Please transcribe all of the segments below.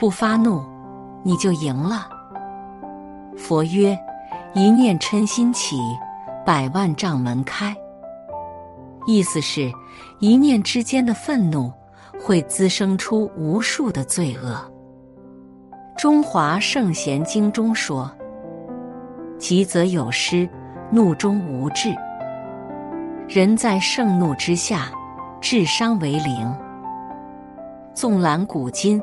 不发怒，你就赢了。佛曰：一念嗔心起，百万障门开。意思是，一念之间的愤怒会滋生出无数的罪恶。中华圣贤经中说：“急则有失，怒中无智。人在盛怒之下，智商为零。纵览古今，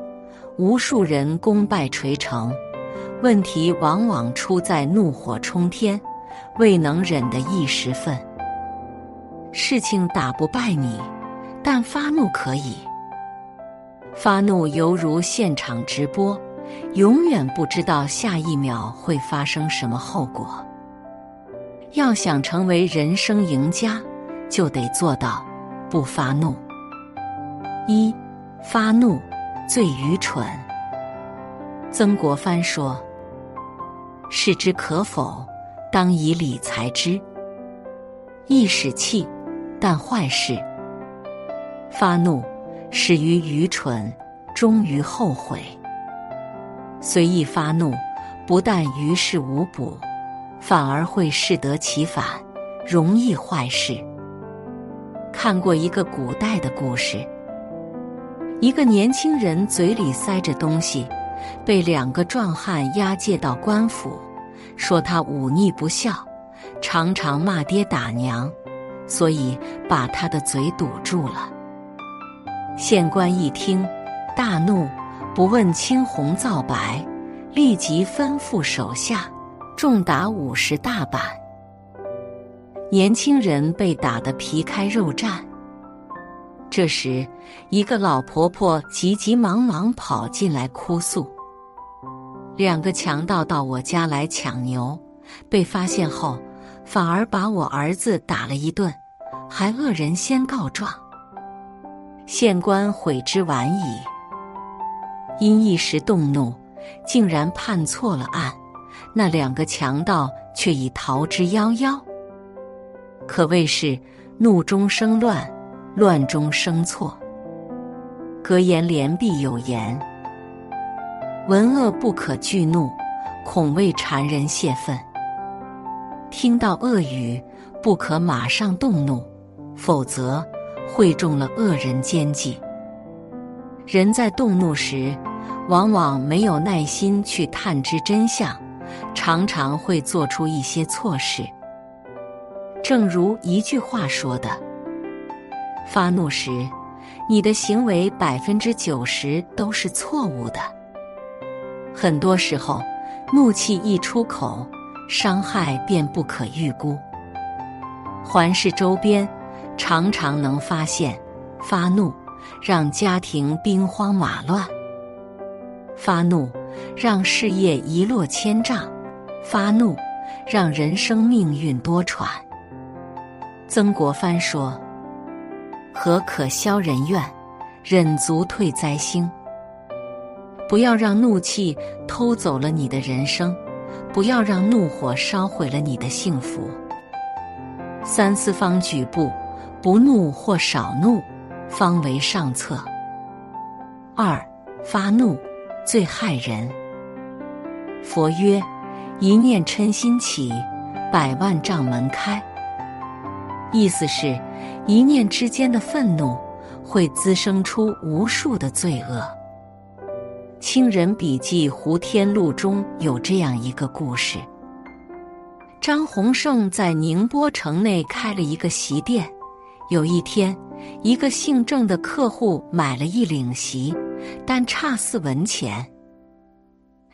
无数人功败垂成，问题往往出在怒火冲天，未能忍的一时愤。”事情打不败你，但发怒可以。发怒犹如现场直播，永远不知道下一秒会发生什么后果。要想成为人生赢家，就得做到不发怒。一发怒最愚蠢。曾国藩说：“事之可否，当以理裁之。”易使气。但坏事，发怒始于愚蠢，终于后悔。随意发怒，不但于事无补，反而会适得其反，容易坏事。看过一个古代的故事，一个年轻人嘴里塞着东西，被两个壮汉押解到官府，说他忤逆不孝，常常骂爹打娘。所以把他的嘴堵住了。县官一听，大怒，不问青红皂白，立即吩咐手下重打五十大板。年轻人被打得皮开肉绽。这时，一个老婆婆急急忙忙跑进来哭诉：“两个强盗到我家来抢牛，被发现后。”反而把我儿子打了一顿，还恶人先告状。县官悔之晚矣，因一时动怒，竟然判错了案，那两个强盗却已逃之夭夭。可谓是怒中生乱，乱中生错。格言联璧有言：“闻恶不可惧怒，恐为谗人泄愤。”听到恶语，不可马上动怒，否则会中了恶人奸计。人在动怒时，往往没有耐心去探知真相，常常会做出一些错事。正如一句话说的：“发怒时，你的行为百分之九十都是错误的。”很多时候，怒气一出口。伤害便不可预估。环视周边，常常能发现，发怒让家庭兵荒马乱，发怒让事业一落千丈，发怒让人生命运多舛。曾国藩说：“何可消人怨，忍足退灾星。”不要让怒气偷走了你的人生。不要让怒火烧毁了你的幸福。三思方举步，不怒或少怒，方为上策。二发怒最害人。佛曰：一念嗔心起，百万障门开。意思是，一念之间的愤怒会滋生出无数的罪恶。《清人笔记·胡天录》中有这样一个故事：张洪胜在宁波城内开了一个席店。有一天，一个姓郑的客户买了一领席，但差四文钱。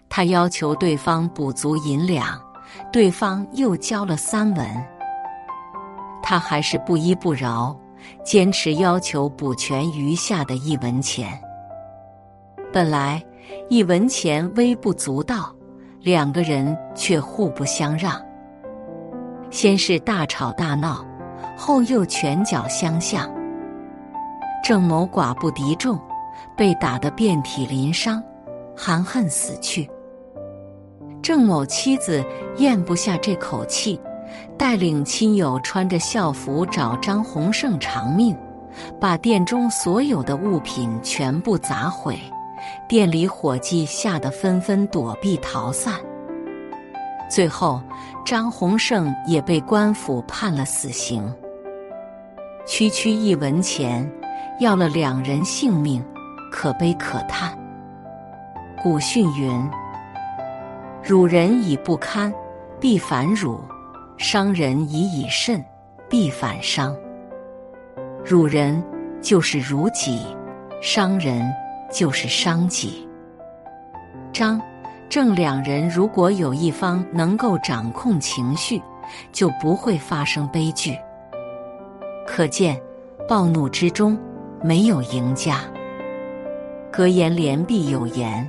他要求对方补足银两，对方又交了三文，他还是不依不饶，坚持要求补全余下的一文钱。本来。一文钱微不足道，两个人却互不相让。先是大吵大闹，后又拳脚相向。郑某寡不敌众，被打得遍体鳞伤，含恨死去。郑某妻子咽不下这口气，带领亲友穿着校服找张洪胜偿命，把店中所有的物品全部砸毁。店里伙计吓得纷纷躲避逃散。最后，张洪胜也被官府判了死刑。区区一文钱，要了两人性命，可悲可叹。古训云：“辱人以不堪，必反辱；伤人以以慎，必反伤。”辱人就是辱己，伤人就是伤己。张、郑两人如果有一方能够掌控情绪，就不会发生悲剧。可见，暴怒之中没有赢家。格言联璧有言：“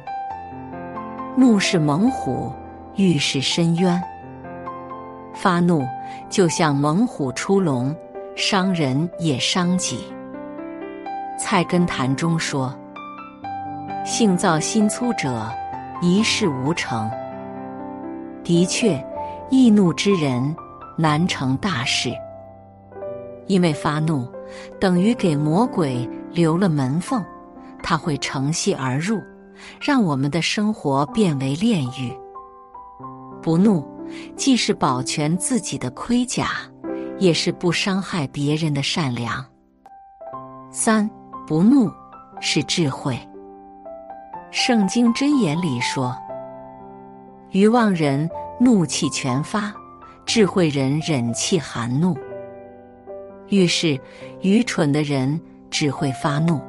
怒是猛虎，欲是深渊。”发怒就像猛虎出笼。伤人也伤己。菜根谭中说：“性躁心粗者，一事无成。”的确，易怒之人难成大事。因为发怒等于给魔鬼留了门缝，他会乘隙而入，让我们的生活变为炼狱。不怒，既是保全自己的盔甲。也是不伤害别人的善良。三不怒是智慧。圣经箴言里说：“愚妄人怒气全发，智慧人忍气含怒。”遇事愚蠢的人只会发怒，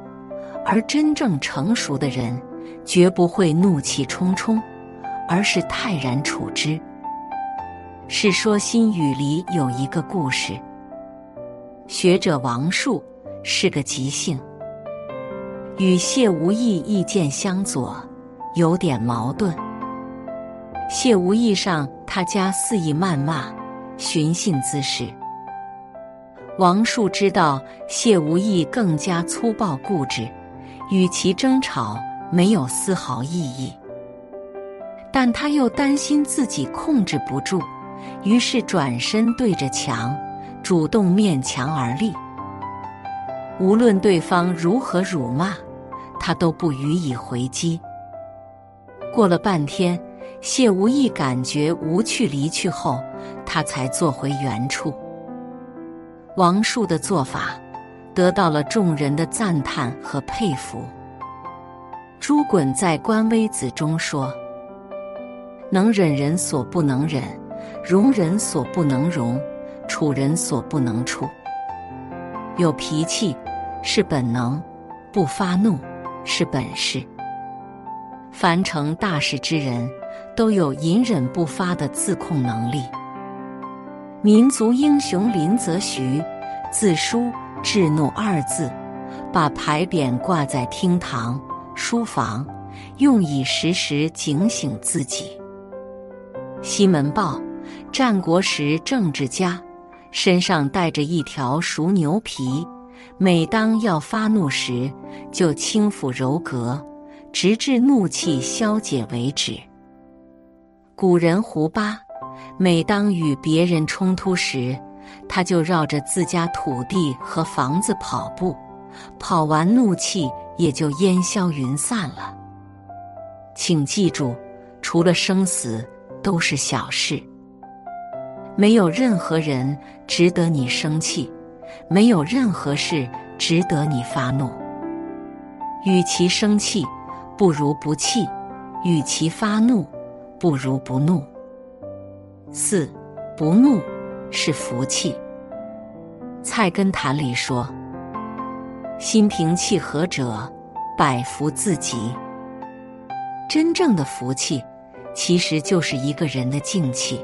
而真正成熟的人绝不会怒气冲冲，而是泰然处之。《世说新语》里有一个故事：学者王树是个急性，与谢无意意见相左，有点矛盾。谢无意上他家肆意谩骂，寻衅滋事。王树知道谢无意更加粗暴固执，与其争吵没有丝毫意义，但他又担心自己控制不住。于是转身对着墙，主动面墙而立。无论对方如何辱骂，他都不予以回击。过了半天，谢无意感觉无趣离去后，他才坐回原处。王树的做法得到了众人的赞叹和佩服。朱衮在《官微子》中说：“能忍人所不能忍。”容人所不能容，处人所不能处。有脾气是本能，不发怒是本事。凡成大事之人，都有隐忍不发的自控能力。民族英雄林则徐自书“制怒”二字，把牌匾挂在厅堂、书房，用以时时警醒自己。西门豹。战国时政治家，身上带着一条熟牛皮，每当要发怒时，就轻抚柔革，直至怒气消解为止。古人胡巴，每当与别人冲突时，他就绕着自家土地和房子跑步，跑完怒气也就烟消云散了。请记住，除了生死，都是小事。没有任何人值得你生气，没有任何事值得你发怒。与其生气，不如不气；与其发怒，不如不怒。四，不怒是福气。菜根谭里说：“心平气和者，百福自集。”真正的福气，其实就是一个人的静气。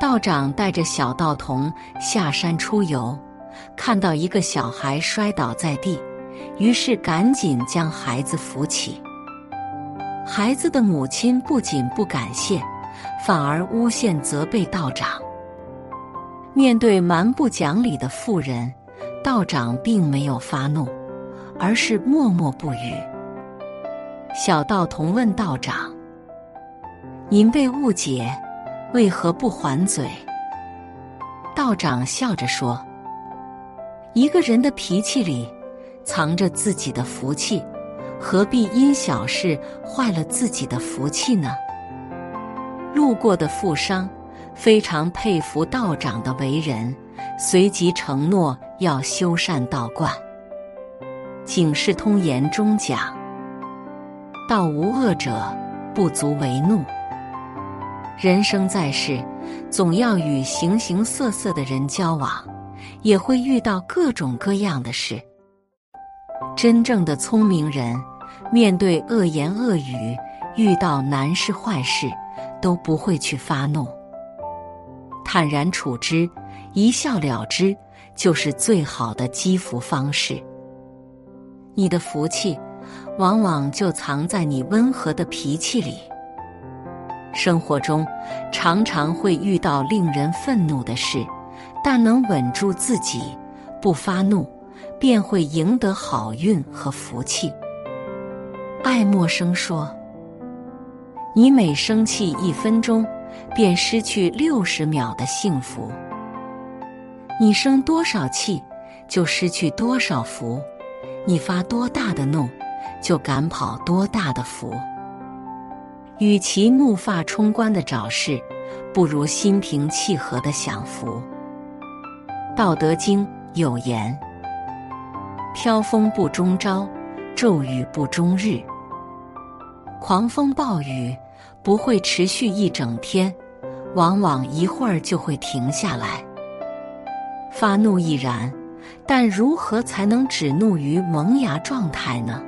道长带着小道童下山出游，看到一个小孩摔倒在地，于是赶紧将孩子扶起。孩子的母亲不仅不感谢，反而诬陷责备道长。面对蛮不讲理的妇人，道长并没有发怒，而是默默不语。小道童问道长：“您被误解？”为何不还嘴？道长笑着说：“一个人的脾气里藏着自己的福气，何必因小事坏了自己的福气呢？路过的富商非常佩服道长的为人，随即承诺要修缮道观。《警世通言》中讲：“道无恶者，不足为怒。”人生在世，总要与形形色色的人交往，也会遇到各种各样的事。真正的聪明人，面对恶言恶语，遇到难事坏事，都不会去发怒，坦然处之，一笑了之，就是最好的积福方式。你的福气，往往就藏在你温和的脾气里。生活中，常常会遇到令人愤怒的事，但能稳住自己，不发怒。便会赢得好运和福气。爱默生说：“你每生气一分钟，便失去六十秒的幸福。你生多少气，就失去多少福；你发多大的怒，就赶跑多大的福。与其怒发冲冠的找事，不如心平气和的享福。”《道德经》有言。飘风不终朝，骤雨不终日。狂风暴雨不会持续一整天，往往一会儿就会停下来。发怒易然，但如何才能止怒于萌芽状态呢？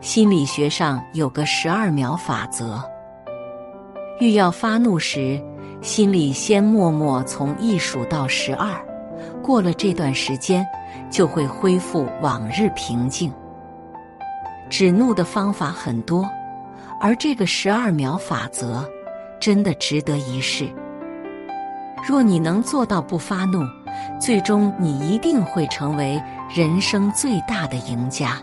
心理学上有个十二秒法则：欲要发怒时，心里先默默从一数到十二，过了这段时间。就会恢复往日平静。止怒的方法很多，而这个十二秒法则真的值得一试。若你能做到不发怒，最终你一定会成为人生最大的赢家。